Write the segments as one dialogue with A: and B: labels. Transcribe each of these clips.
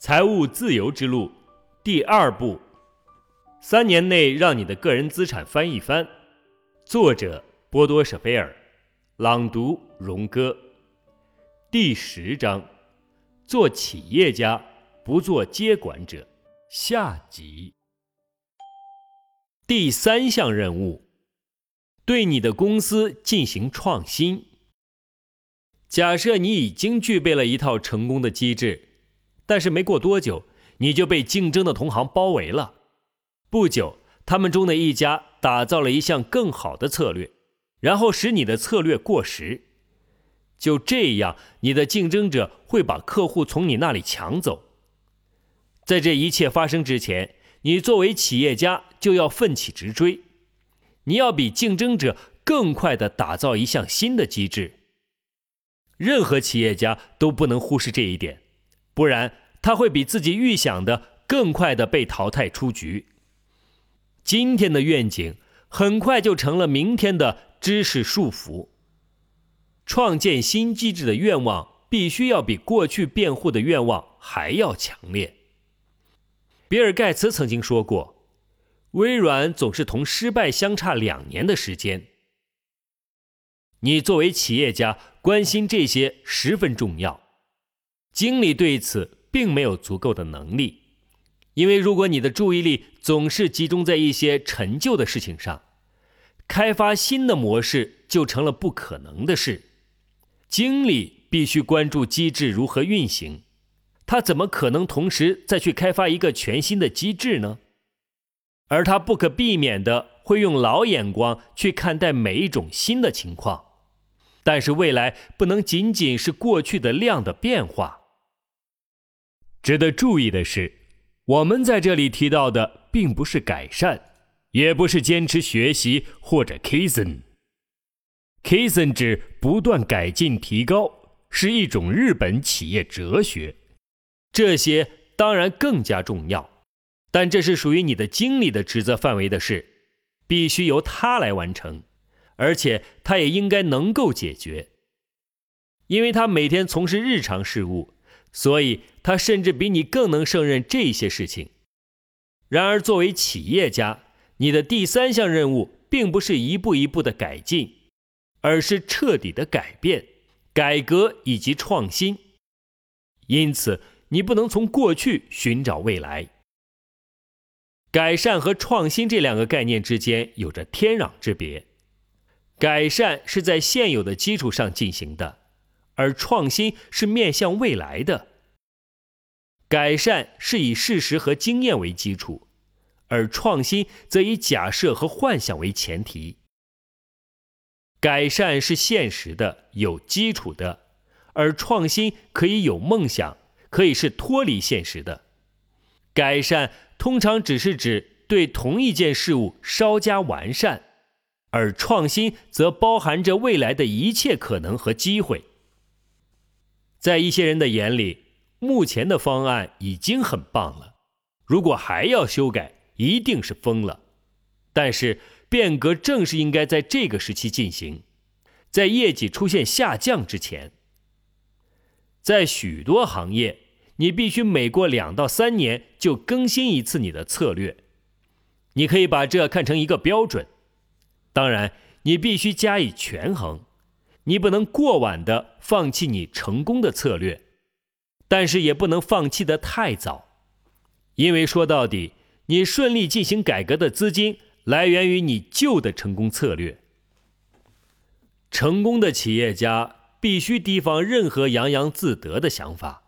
A: 财务自由之路第二步：三年内让你的个人资产翻一番。作者：波多舍菲尔，朗读：荣哥。第十章：做企业家，不做接管者。下集。第三项任务：对你的公司进行创新。假设你已经具备了一套成功的机制，但是没过多久，你就被竞争的同行包围了。不久，他们中的一家打造了一项更好的策略，然后使你的策略过时。就这样，你的竞争者会把客户从你那里抢走。在这一切发生之前，你作为企业家就要奋起直追，你要比竞争者更快地打造一项新的机制。任何企业家都不能忽视这一点，不然他会比自己预想的更快的被淘汰出局。今天的愿景很快就成了明天的知识束缚。创建新机制的愿望必须要比过去辩护的愿望还要强烈。比尔·盖茨曾经说过：“微软总是同失败相差两年的时间。”你作为企业家，关心这些十分重要。经理对此并没有足够的能力，因为如果你的注意力总是集中在一些陈旧的事情上，开发新的模式就成了不可能的事。经理必须关注机制如何运行，他怎么可能同时再去开发一个全新的机制呢？而他不可避免的会用老眼光去看待每一种新的情况。但是未来不能仅仅是过去的量的变化。值得注意的是，我们在这里提到的并不是改善，也不是坚持学习或者 Kaizen。Kaizen 指不断改进提高，是一种日本企业哲学。这些当然更加重要，但这是属于你的经理的职责范围的事，必须由他来完成。而且他也应该能够解决，因为他每天从事日常事务，所以他甚至比你更能胜任这些事情。然而，作为企业家，你的第三项任务并不是一步一步的改进，而是彻底的改变、改革以及创新。因此，你不能从过去寻找未来。改善和创新这两个概念之间有着天壤之别。改善是在现有的基础上进行的，而创新是面向未来的。改善是以事实和经验为基础，而创新则以假设和幻想为前提。改善是现实的、有基础的，而创新可以有梦想，可以是脱离现实的。改善通常只是指对同一件事物稍加完善。而创新则包含着未来的一切可能和机会。在一些人的眼里，目前的方案已经很棒了，如果还要修改，一定是疯了。但是，变革正是应该在这个时期进行，在业绩出现下降之前。在许多行业，你必须每过两到三年就更新一次你的策略。你可以把这看成一个标准。当然，你必须加以权衡，你不能过晚的放弃你成功的策略，但是也不能放弃的太早，因为说到底，你顺利进行改革的资金来源于你旧的成功策略。成功的企业家必须提防任何洋洋自得的想法，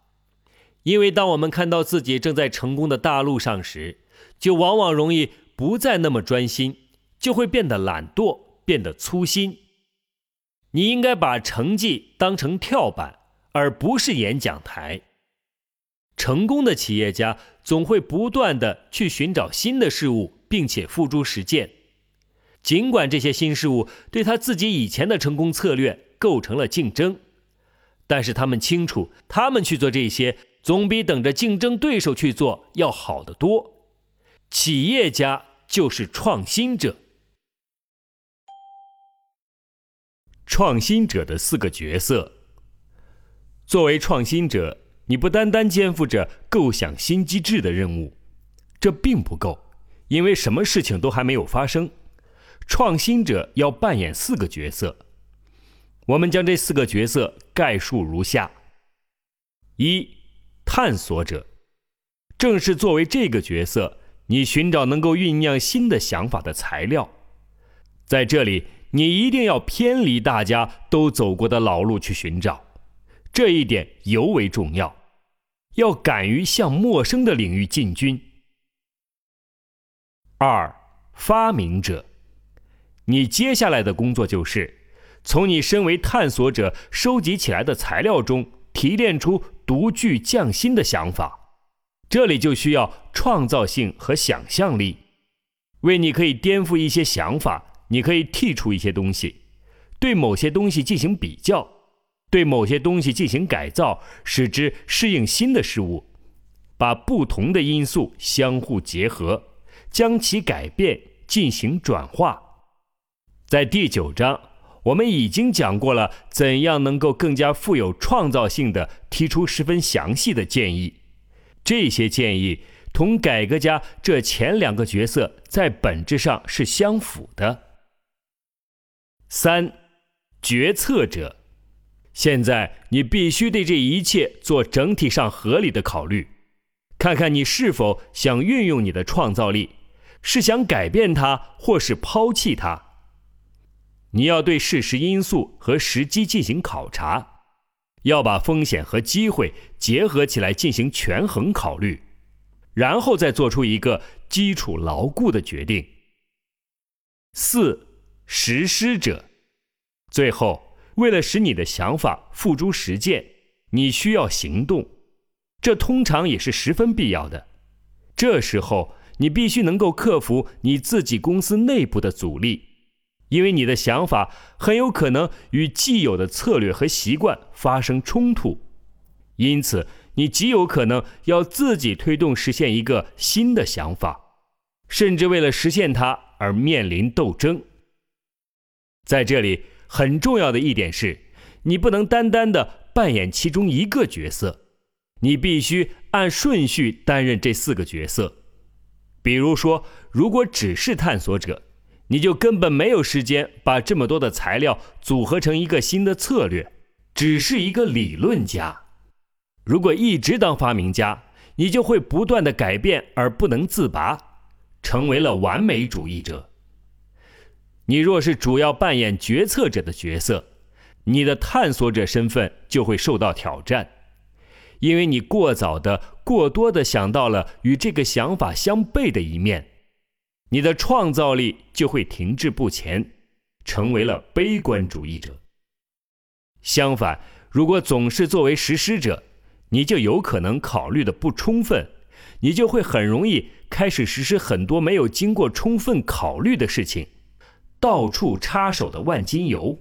A: 因为当我们看到自己正在成功的大路上时，就往往容易不再那么专心。就会变得懒惰，变得粗心。你应该把成绩当成跳板，而不是演讲台。成功的企业家总会不断的去寻找新的事物，并且付诸实践。尽管这些新事物对他自己以前的成功策略构成了竞争，但是他们清楚，他们去做这些总比等着竞争对手去做要好得多。企业家就是创新者。创新者的四个角色。作为创新者，你不单单肩负着构想新机制的任务，这并不够，因为什么事情都还没有发生。创新者要扮演四个角色，我们将这四个角色概述如下：一、探索者，正是作为这个角色，你寻找能够酝酿新的想法的材料。在这里，你一定要偏离大家都走过的老路去寻找，这一点尤为重要。要敢于向陌生的领域进军。二、发明者。你接下来的工作就是，从你身为探索者收集起来的材料中提炼出独具匠心的想法。这里就需要创造性和想象力。为你可以颠覆一些想法，你可以剔除一些东西，对某些东西进行比较，对某些东西进行改造，使之适应新的事物，把不同的因素相互结合，将其改变进行转化。在第九章，我们已经讲过了怎样能够更加富有创造性的提出十分详细的建议。这些建议同改革家这前两个角色在本质上是相符的。三，决策者，现在你必须对这一切做整体上合理的考虑，看看你是否想运用你的创造力，是想改变它，或是抛弃它。你要对事实因素和时机进行考察，要把风险和机会结合起来进行权衡考虑，然后再做出一个基础牢固的决定。四，实施者，最后为了使你的想法付诸实践，你需要行动，这通常也是十分必要的。这时候你必须能够克服你自己公司内部的阻力。因为你的想法很有可能与既有的策略和习惯发生冲突，因此你极有可能要自己推动实现一个新的想法，甚至为了实现它而面临斗争。在这里，很重要的一点是，你不能单单的扮演其中一个角色，你必须按顺序担任这四个角色。比如说，如果只是探索者。你就根本没有时间把这么多的材料组合成一个新的策略，只是一个理论家。如果一直当发明家，你就会不断的改变而不能自拔，成为了完美主义者。你若是主要扮演决策者的角色，你的探索者身份就会受到挑战，因为你过早的、过多的想到了与这个想法相悖的一面。你的创造力就会停滞不前，成为了悲观主义者。相反，如果总是作为实施者，你就有可能考虑的不充分，你就会很容易开始实施很多没有经过充分考虑的事情，到处插手的万金油。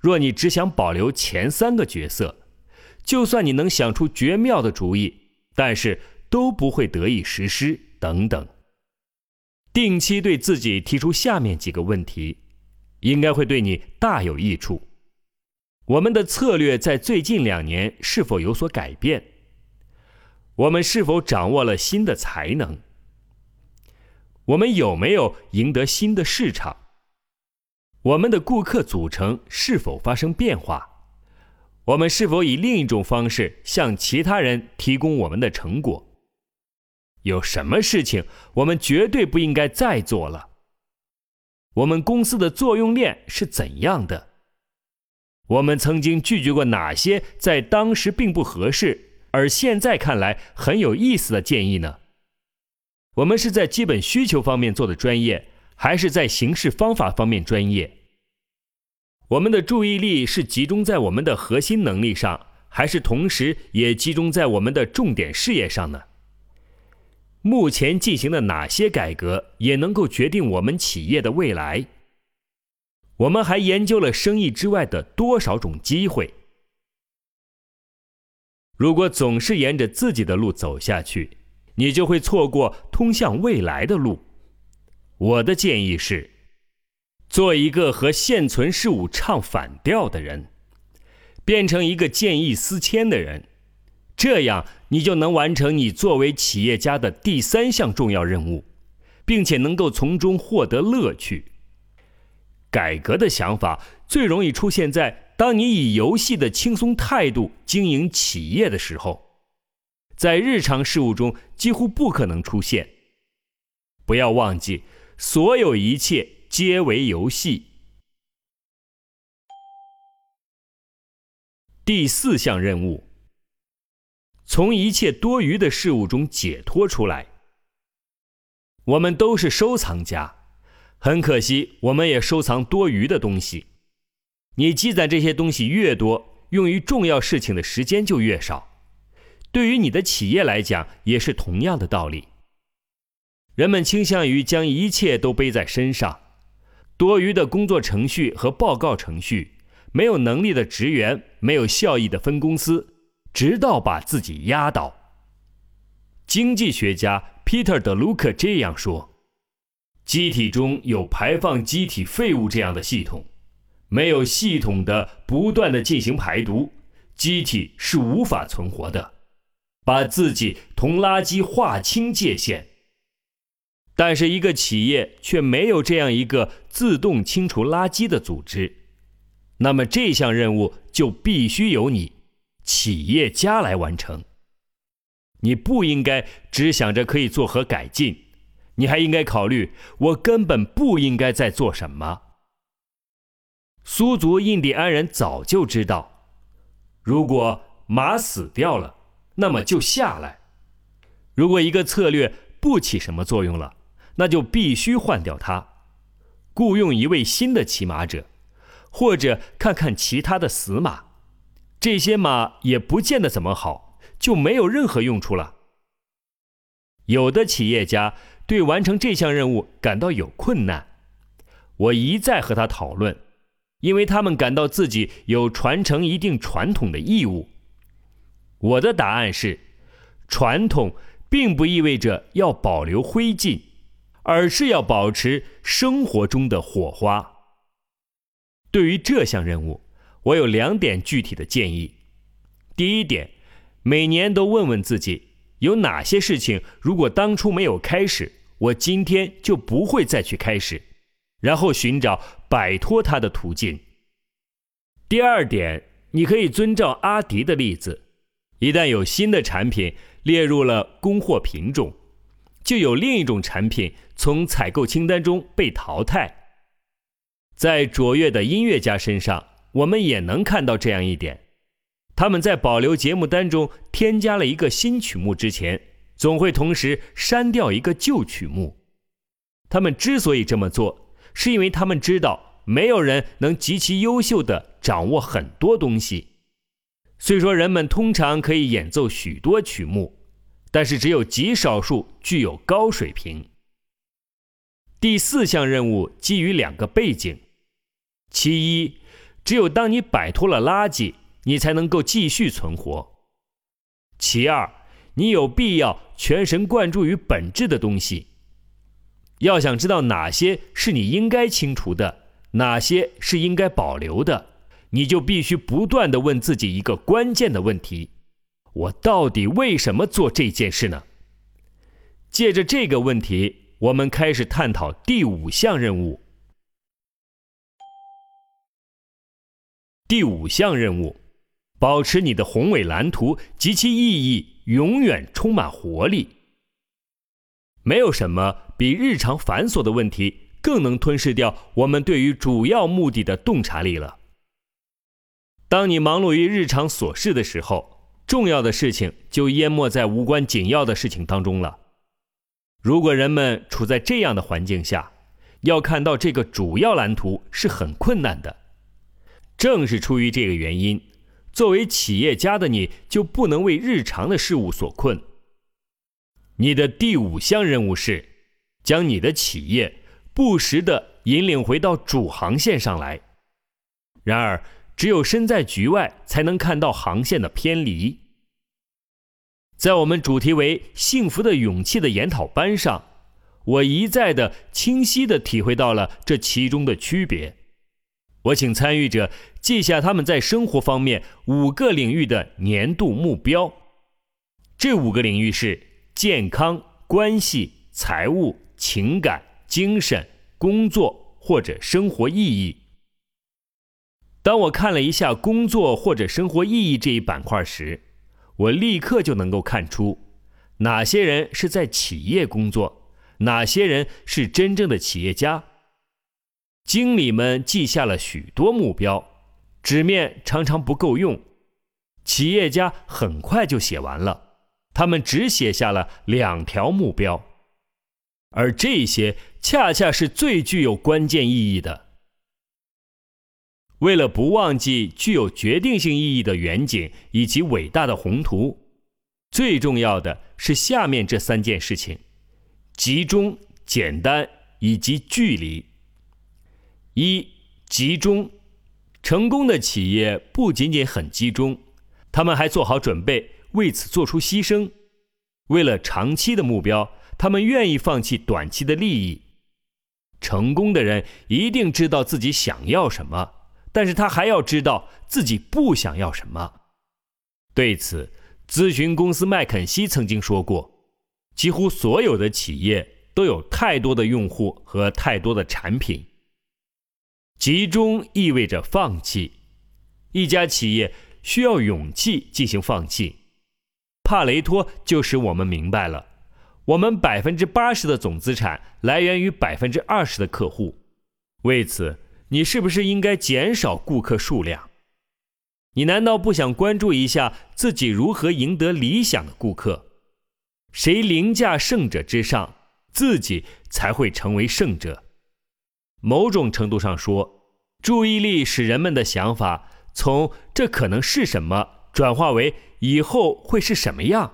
A: 若你只想保留前三个角色，就算你能想出绝妙的主意，但是都不会得以实施。等等。定期对自己提出下面几个问题，应该会对你大有益处。我们的策略在最近两年是否有所改变？我们是否掌握了新的才能？我们有没有赢得新的市场？我们的顾客组成是否发生变化？我们是否以另一种方式向其他人提供我们的成果？有什么事情我们绝对不应该再做了？我们公司的作用链是怎样的？我们曾经拒绝过哪些在当时并不合适，而现在看来很有意思的建议呢？我们是在基本需求方面做的专业，还是在行事方法方面专业？我们的注意力是集中在我们的核心能力上，还是同时也集中在我们的重点事业上呢？目前进行的哪些改革也能够决定我们企业的未来？我们还研究了生意之外的多少种机会？如果总是沿着自己的路走下去，你就会错过通向未来的路。我的建议是，做一个和现存事物唱反调的人，变成一个见异思迁的人。这样你就能完成你作为企业家的第三项重要任务，并且能够从中获得乐趣。改革的想法最容易出现在当你以游戏的轻松态度经营企业的时候，在日常事务中几乎不可能出现。不要忘记，所有一切皆为游戏。第四项任务：从一切多余的事物中解脱出来。我们都是收藏家。很可惜，我们也收藏多余的东西。你积攒这些东西越多，用于重要事情的时间就越少。对于你的企业来讲，也是同样的道理。人们倾向于将一切都背在身上，多余的工作程序和报告程序，没有能力的职员，没有效益的分公司，直到把自己压倒。经济学家 Peter 德卢克这样说。机体中有排放机体废物这样的系统，没有系统的不断的进行排毒，机体是无法存活的。把自己同垃圾划清界限。但是一个企业却没有这样一个自动清除垃圾的组织，那么这项任务就必须由你企业家来完成。你不应该只想着可以做何改进。你还应该考虑，我根本不应该在做什么。苏族印第安人早就知道，如果马死掉了，那么就下来；如果一个策略不起什么作用了，那就必须换掉它，雇佣一位新的骑马者，或者看看其他的死马。这些马也不见得怎么好，就没有任何用处了。有的企业家。对完成这项任务感到有困难，我一再和他讨论，因为他们感到自己有传承一定传统的义务。我的答案是，传统并不意味着要保留灰烬，而是要保持生活中的火花。对于这项任务，我有两点具体的建议。第一点，每年都问问自己，有哪些事情如果当初没有开始。我今天就不会再去开始，然后寻找摆脱它的途径。第二点，你可以遵照阿迪的例子，一旦有新的产品列入了供货品种，就有另一种产品从采购清单中被淘汰。在卓越的音乐家身上，我们也能看到这样一点：他们在保留节目单中添加了一个新曲目之前。总会同时删掉一个旧曲目。他们之所以这么做，是因为他们知道没有人能极其优秀的掌握很多东西。虽说人们通常可以演奏许多曲目，但是只有极少数具有高水平。第四项任务基于两个背景：其一，只有当你摆脱了垃圾，你才能够继续存活；其二。你有必要全神贯注于本质的东西。要想知道哪些是你应该清除的，哪些是应该保留的，你就必须不断的问自己一个关键的问题：我到底为什么做这件事呢？借着这个问题，我们开始探讨第五项任务。第五项任务，保持你的宏伟蓝图及其意义。永远充满活力。没有什么比日常繁琐的问题更能吞噬掉我们对于主要目的的洞察力了。当你忙碌于日常琐事的时候，重要的事情就淹没在无关紧要的事情当中了。如果人们处在这样的环境下，要看到这个主要蓝图是很困难的。正是出于这个原因。作为企业家的你，就不能为日常的事物所困。你的第五项任务是，将你的企业不时地引领回到主航线上来。然而，只有身在局外，才能看到航线的偏离。在我们主题为“幸福的勇气”的研讨班上，我一再的清晰地体会到了这其中的区别。我请参与者记下他们在生活方面五个领域的年度目标，这五个领域是健康、关系、财务、情感、精神、工作或者生活意义。当我看了一下工作或者生活意义这一板块时，我立刻就能够看出哪些人是在企业工作，哪些人是真正的企业家。经理们记下了许多目标，纸面常常不够用，企业家很快就写完了，他们只写下了两条目标，而这些恰恰是最具有关键意义的。为了不忘记具有决定性意义的远景以及伟大的宏图，最重要的是下面这三件事情：集中、简单以及距离。一、集中。成功的企业不仅仅很集中，他们还做好准备，为此做出牺牲。为了长期的目标，他们愿意放弃短期的利益。成功的人一定知道自己想要什么。但是他还要知道自己不想要什么。对此，咨询公司麦肯锡曾经说过：“几乎所有的企业都有太多的用户和太多的产品。集中意味着放弃。一家企业需要勇气进行放弃。帕雷托就使我们明白了：我们百分之八十的总资产来源于百分之二十的客户。为此。”你是不是应该减少顾客数量？你难道不想关注一下自己如何赢得理想的顾客？谁凌驾胜者之上，自己才会成为胜者。某种程度上说，注意力使人们的想法从“这可能是什么”转化为“以后会是什么样”。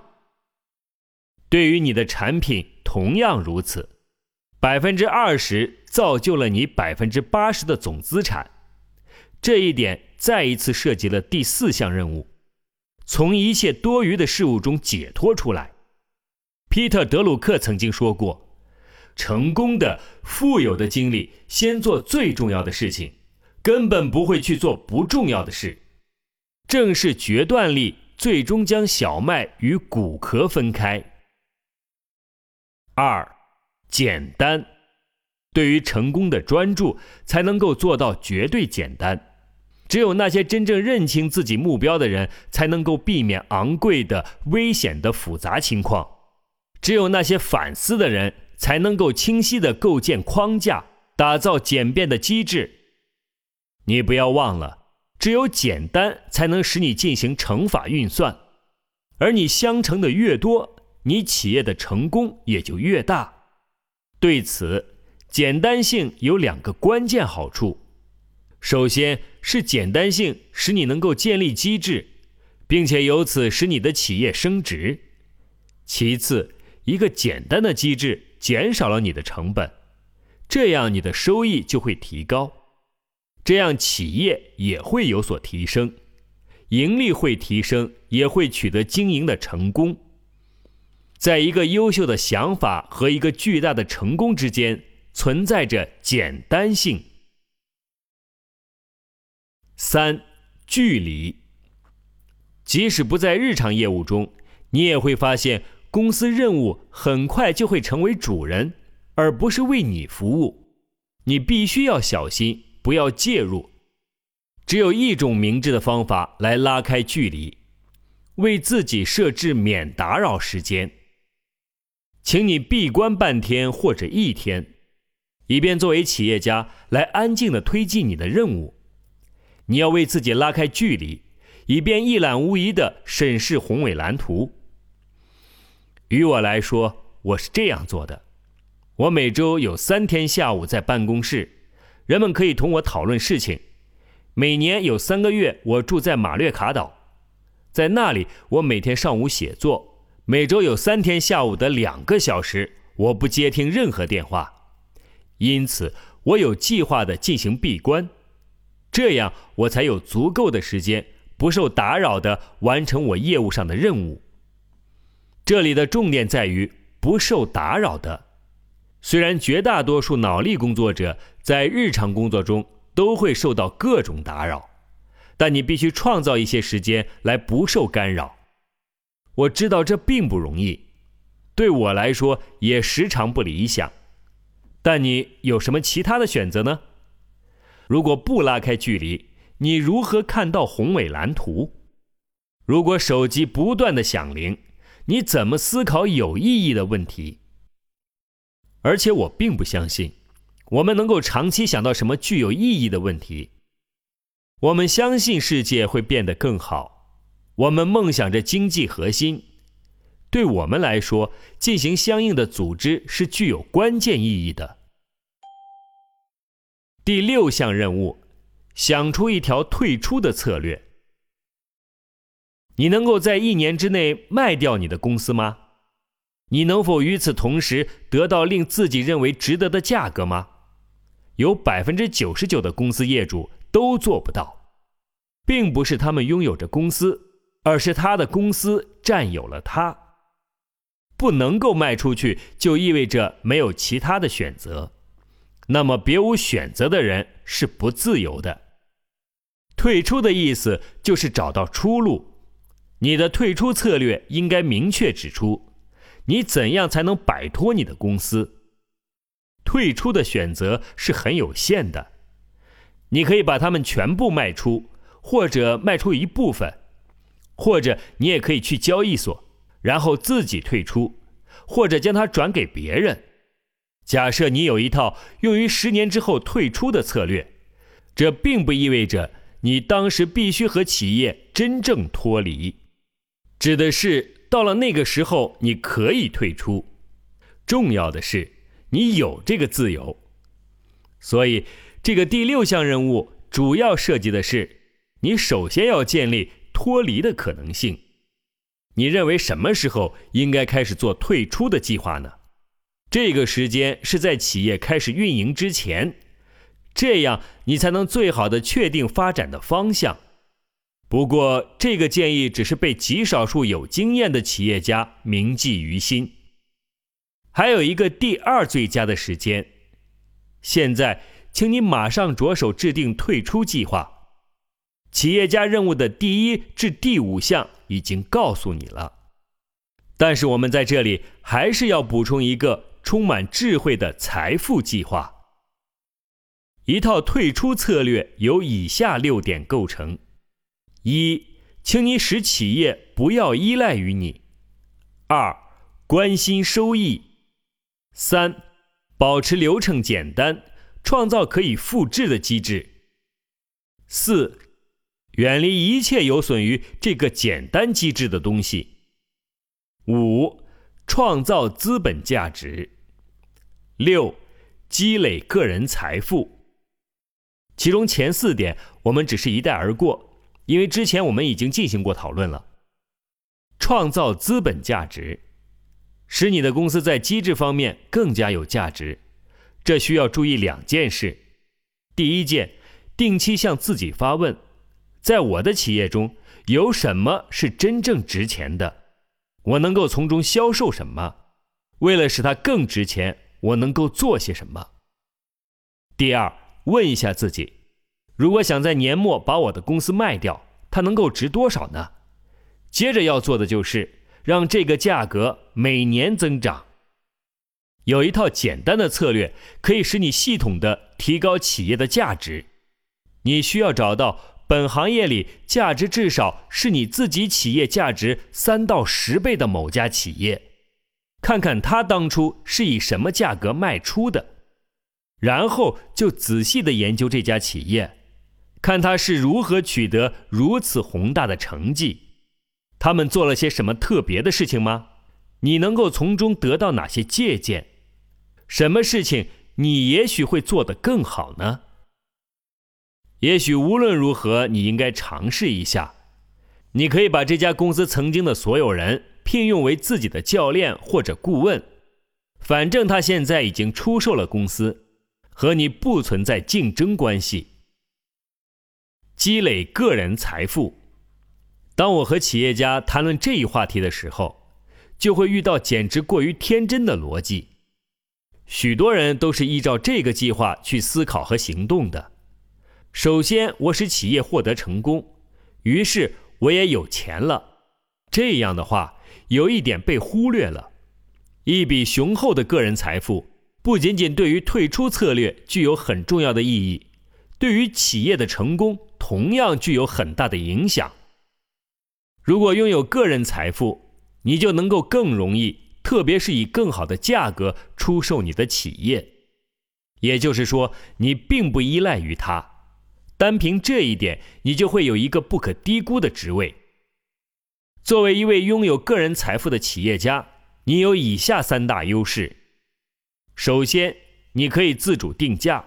A: 对于你的产品同样如此。百分之二十造就了你百分之八十的总资产，这一点再一次涉及了第四项任务：从一切多余的事物中解脱出来。皮特·德鲁克曾经说过：“成功的、富有的经历先做最重要的事情，根本不会去做不重要的事。正是决断力最终将小麦与谷壳分开。”二。简单，对于成功的专注才能够做到绝对简单。只有那些真正认清自己目标的人，才能够避免昂贵的、危险的复杂情况。只有那些反思的人，才能够清晰的构建框架，打造简便的机制。你不要忘了，只有简单才能使你进行乘法运算，而你相乘的越多，你企业的成功也就越大。对此，简单性有两个关键好处：首先是简单性使你能够建立机制，并且由此使你的企业升值；其次，一个简单的机制减少了你的成本，这样你的收益就会提高，这样企业也会有所提升，盈利会提升，也会取得经营的成功。在一个优秀的想法和一个巨大的成功之间，存在着简单性。三、距离。即使不在日常业务中，你也会发现，公司任务很快就会成为主人，而不是为你服务。你必须要小心，不要介入。只有一种明智的方法来拉开距离，为自己设置免打扰时间。请你闭关半天或者一天，以便作为企业家来安静的推进你的任务。你要为自己拉开距离，以便一览无遗的审视宏伟蓝图。于我来说，我是这样做的：我每周有三天下午在办公室，人们可以同我讨论事情。每年有三个月，我住在马略卡岛，在那里我每天上午写作。每周有三天下午的两个小时，我不接听任何电话，因此我有计划的进行闭关，这样我才有足够的时间，不受打扰的完成我业务上的任务。这里的重点在于不受打扰的。虽然绝大多数脑力工作者在日常工作中都会受到各种打扰，但你必须创造一些时间来不受干扰。我知道这并不容易，对我来说也时常不理想。但你有什么其他的选择呢？如果不拉开距离，你如何看到宏伟蓝图？如果手机不断的响铃，你怎么思考有意义的问题？而且我并不相信，我们能够长期想到什么具有意义的问题。我们相信世界会变得更好，我们梦想着经济核心。对我们来说，进行相应的组织是具有关键意义的。第六项任务，想出一条退出的策略。你能够在一年之内卖掉你的公司吗？你能否与此同时得到令自己认为值得的价格吗？有百分之九十九的公司业主都做不到，并不是他们拥有着公司，而是他的公司占有了他。不能够卖出去，就意味着没有其他的选择。那么，别无选择的人是不自由的。退出的意思就是找到出路。你的退出策略应该明确指出，你怎样才能摆脱你的公司。退出的选择是很有限的，你可以把它们全部卖出，或者卖出一部分，或者你也可以去交易所，然后自己退出，或者将它转给别人。假设你有一套用于十年之后退出的策略，这并不意味着你当时必须和企业真正脱离。指的是到了那个时候，你可以退出。重要的是，你有这个自由。所以，这个第六项任务主要涉及的是，你首先要建立脱离的可能性。你认为什么时候应该开始做退出的计划呢？这个时间是在企业开始运营之前，这样你才能最好的确定发展的方向。不过，这个建议只是被极少数有经验的企业家铭记于心。还有一个第二最佳的时间。现在，请你马上着手制定退出计划。企业家任务的第一至第五项已经告诉你了，但是我们在这里还是要补充一个充满智慧的财富计划。一套退出策略由以下六点构成。一，请你使企业不要依赖于你；二，关心收益；三，保持流程简单，创造可以复制的机制；四，远离一切有损于这个简单机制的东西；五，创造资本价值；六，积累个人财富。其中前四点我们只是一带而过。因为之前我们已经进行过讨论了，创造资本价值，使你的公司在机制方面更加有价值，这需要注意两件事。第一件，定期向自己发问：在我的企业中有什么是真正值钱的？我能够从中销售什么？为了使它更值钱，我能够做些什么？第二，问一下自己。如果想在年末把我的公司卖掉，它能够值多少呢？接着要做的就是让这个价格每年增长。有一套简单的策略可以使你系统的提高企业的价值。你需要找到本行业里价值至少是你自己企业价值三到十倍的某家企业，看看他当初是以什么价格卖出的，然后就仔细的研究这家企业。看他是如何取得如此宏大的成绩，他们做了些什么特别的事情吗？你能够从中得到哪些借鉴？什么事情你也许会做得更好呢？也许无论如何，你应该尝试一下。你可以把这家公司曾经的所有人聘用为自己的教练或者顾问，反正他现在已经出售了公司，和你不存在竞争关系。积累个人财富。当我和企业家谈论这一话题的时候，就会遇到简直过于天真的逻辑。许多人都是依照这个计划去思考和行动的。首先，我使企业获得成功，于是我也有钱了。这样的话，有一点被忽略了：一笔雄厚的个人财富，不仅仅对于退出策略具有很重要的意义，对于企业的成功同样具有很大的影响。如果拥有个人财富，你就能够更容易，特别是以更好的价格出售你的企业。也就是说，你并不依赖于它，单凭这一点，你就会有一个不可低估的职位。作为一位拥有个人财富的企业家，你有以下三大优势：首先，你可以自主定价，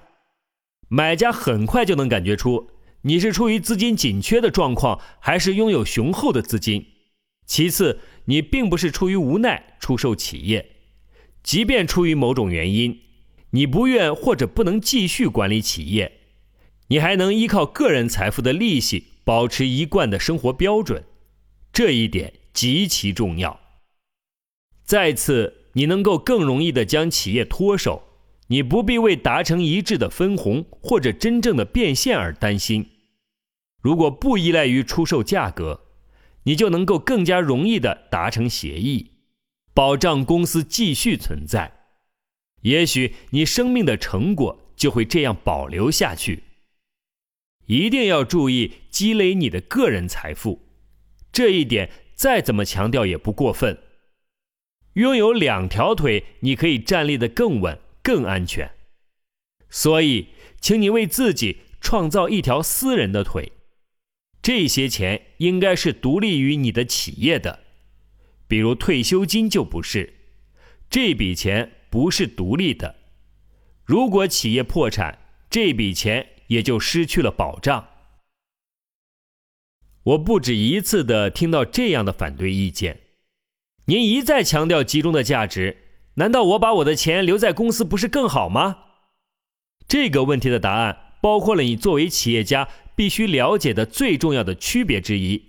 A: 买家很快就能感觉出你是出于资金紧缺的状况，还是拥有雄厚的资金；其次，你并不是出于无奈出售企业，即便出于某种原因。你不愿或者不能继续管理企业，你还能依靠个人财富的利息保持一贯的生活标准，这一点极其重要。再次，你能够更容易的将企业脱手，你不必为达成一致的分红或者真正的变现而担心。如果不依赖于出售价格，你就能够更加容易的达成协议，保障公司继续存在。也许你生命的成果就会这样保留下去。一定要注意积累你的个人财富，这一点再怎么强调也不过分。拥有两条腿，你可以站立的更稳、更安全。所以，请你为自己创造一条私人的腿。这些钱应该是独立于你的企业的，比如退休金就不是。这笔钱。不是独立的。如果企业破产，这笔钱也就失去了保障。我不止一次的听到这样的反对意见。您一再强调集中的价值，难道我把我的钱留在公司不是更好吗？这个问题的答案包括了你作为企业家必须了解的最重要的区别之一：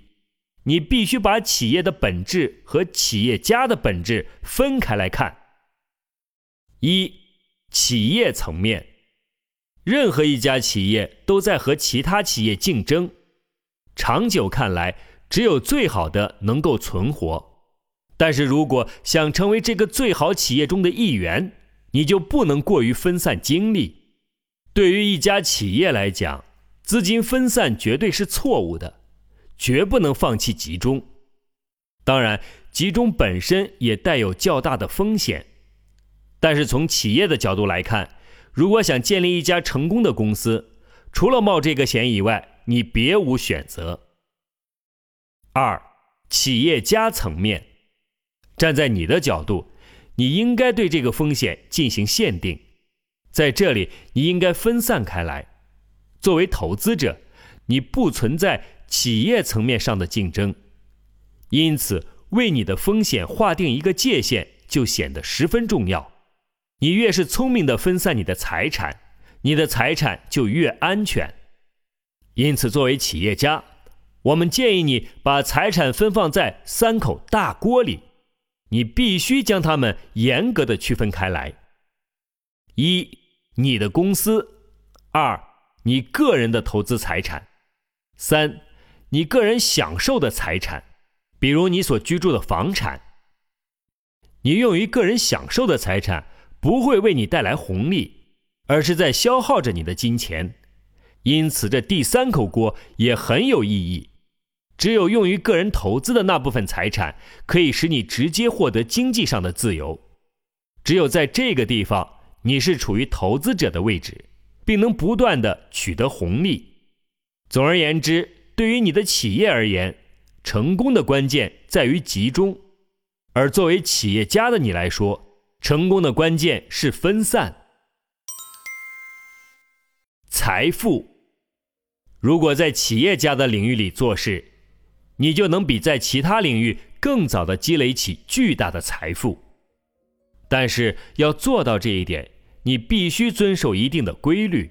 A: 你必须把企业的本质和企业家的本质分开来看。一，企业层面，任何一家企业都在和其他企业竞争。长久看来，只有最好的能够存活。但是如果想成为这个最好企业中的一员，你就不能过于分散精力。对于一家企业来讲，资金分散绝对是错误的，绝不能放弃集中。当然，集中本身也带有较大的风险。但是从企业的角度来看，如果想建立一家成功的公司，除了冒这个险以外，你别无选择。二，企业家层面，站在你的角度，你应该对这个风险进行限定，在这里你应该分散开来。作为投资者，你不存在企业层面上的竞争，因此为你的风险划定一个界限就显得十分重要。你越是聪明的分散你的财产，你的财产就越安全。因此，作为企业家，我们建议你把财产分放在三口大锅里，你必须将它们严格的区分开来：一、你的公司；二、你个人的投资财产；三、你个人享受的财产，比如你所居住的房产。你用于个人享受的财产。不会为你带来红利，而是在消耗着你的金钱，因此这第三口锅也很有意义。只有用于个人投资的那部分财产，可以使你直接获得经济上的自由。只有在这个地方，你是处于投资者的位置，并能不断的取得红利。总而言之，对于你的企业而言，成功的关键在于集中，而作为企业家的你来说。成功的关键是分散财富。如果在企业家的领域里做事，你就能比在其他领域更早的积累起巨大的财富。但是要做到这一点，你必须遵守一定的规律。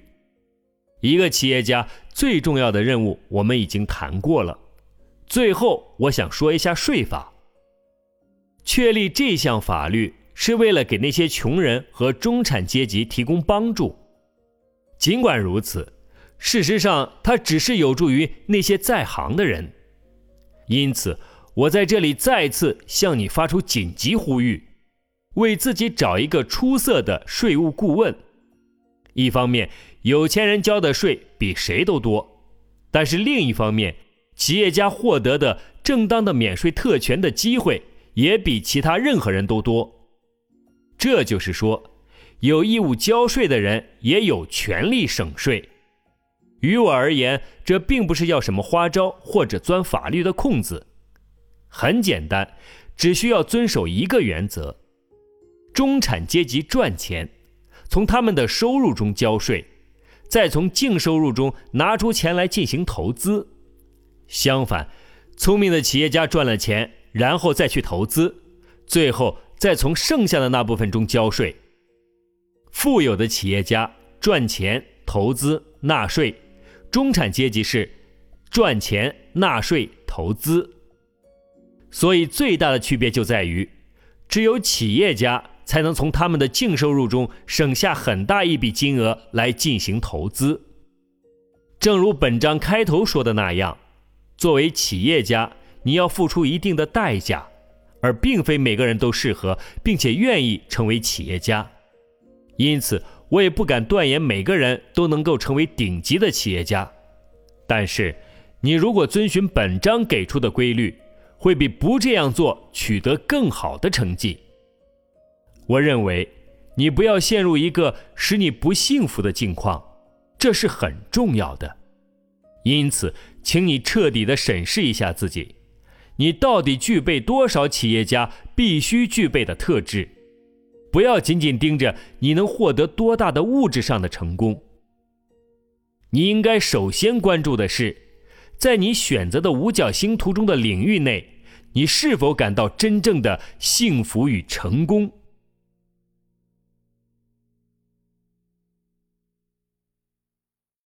A: 一个企业家最重要的任务，我们已经谈过了。最后，我想说一下税法。确立这项法律。是为了给那些穷人和中产阶级提供帮助。尽管如此，事实上它只是有助于那些在行的人。因此，我在这里再次向你发出紧急呼吁：为自己找一个出色的税务顾问。一方面，有钱人交的税比谁都多，但是另一方面，企业家获得的正当的免税特权的机会也比其他任何人都多。这就是说，有义务交税的人也有权利省税。于我而言，这并不是要什么花招或者钻法律的空子，很简单，只需要遵守一个原则：中产阶级赚钱，从他们的收入中交税，再从净收入中拿出钱来进行投资。相反，聪明的企业家赚了钱，然后再去投资，最后再从剩下的那部分中交税。富有的企业家赚钱、投资、纳税。中产阶级是赚钱、纳税、投资，所以最大的区别就在于，只有企业家才能从他们的净收入中省下很大一笔金额来进行投资。正如本章开头说的那样，作为企业家，你要付出一定的代价，而并非每个人都适合并且愿意成为企业家，因此。我也不敢断言每个人都能够成为顶级的企业家，但是，你如果遵循本章给出的规律，会比不这样做取得更好的成绩。我认为，你不要陷入一个使你不幸福的境况，这是很重要的。因此，请你彻底的审视一下自己，你到底具备多少企业家必须具备的特质。不要仅仅盯着你能获得多大的物质上的成功，你应该首先关注的是，在你选择的五角星图中的领域内，你是否感到真正的幸福与成功。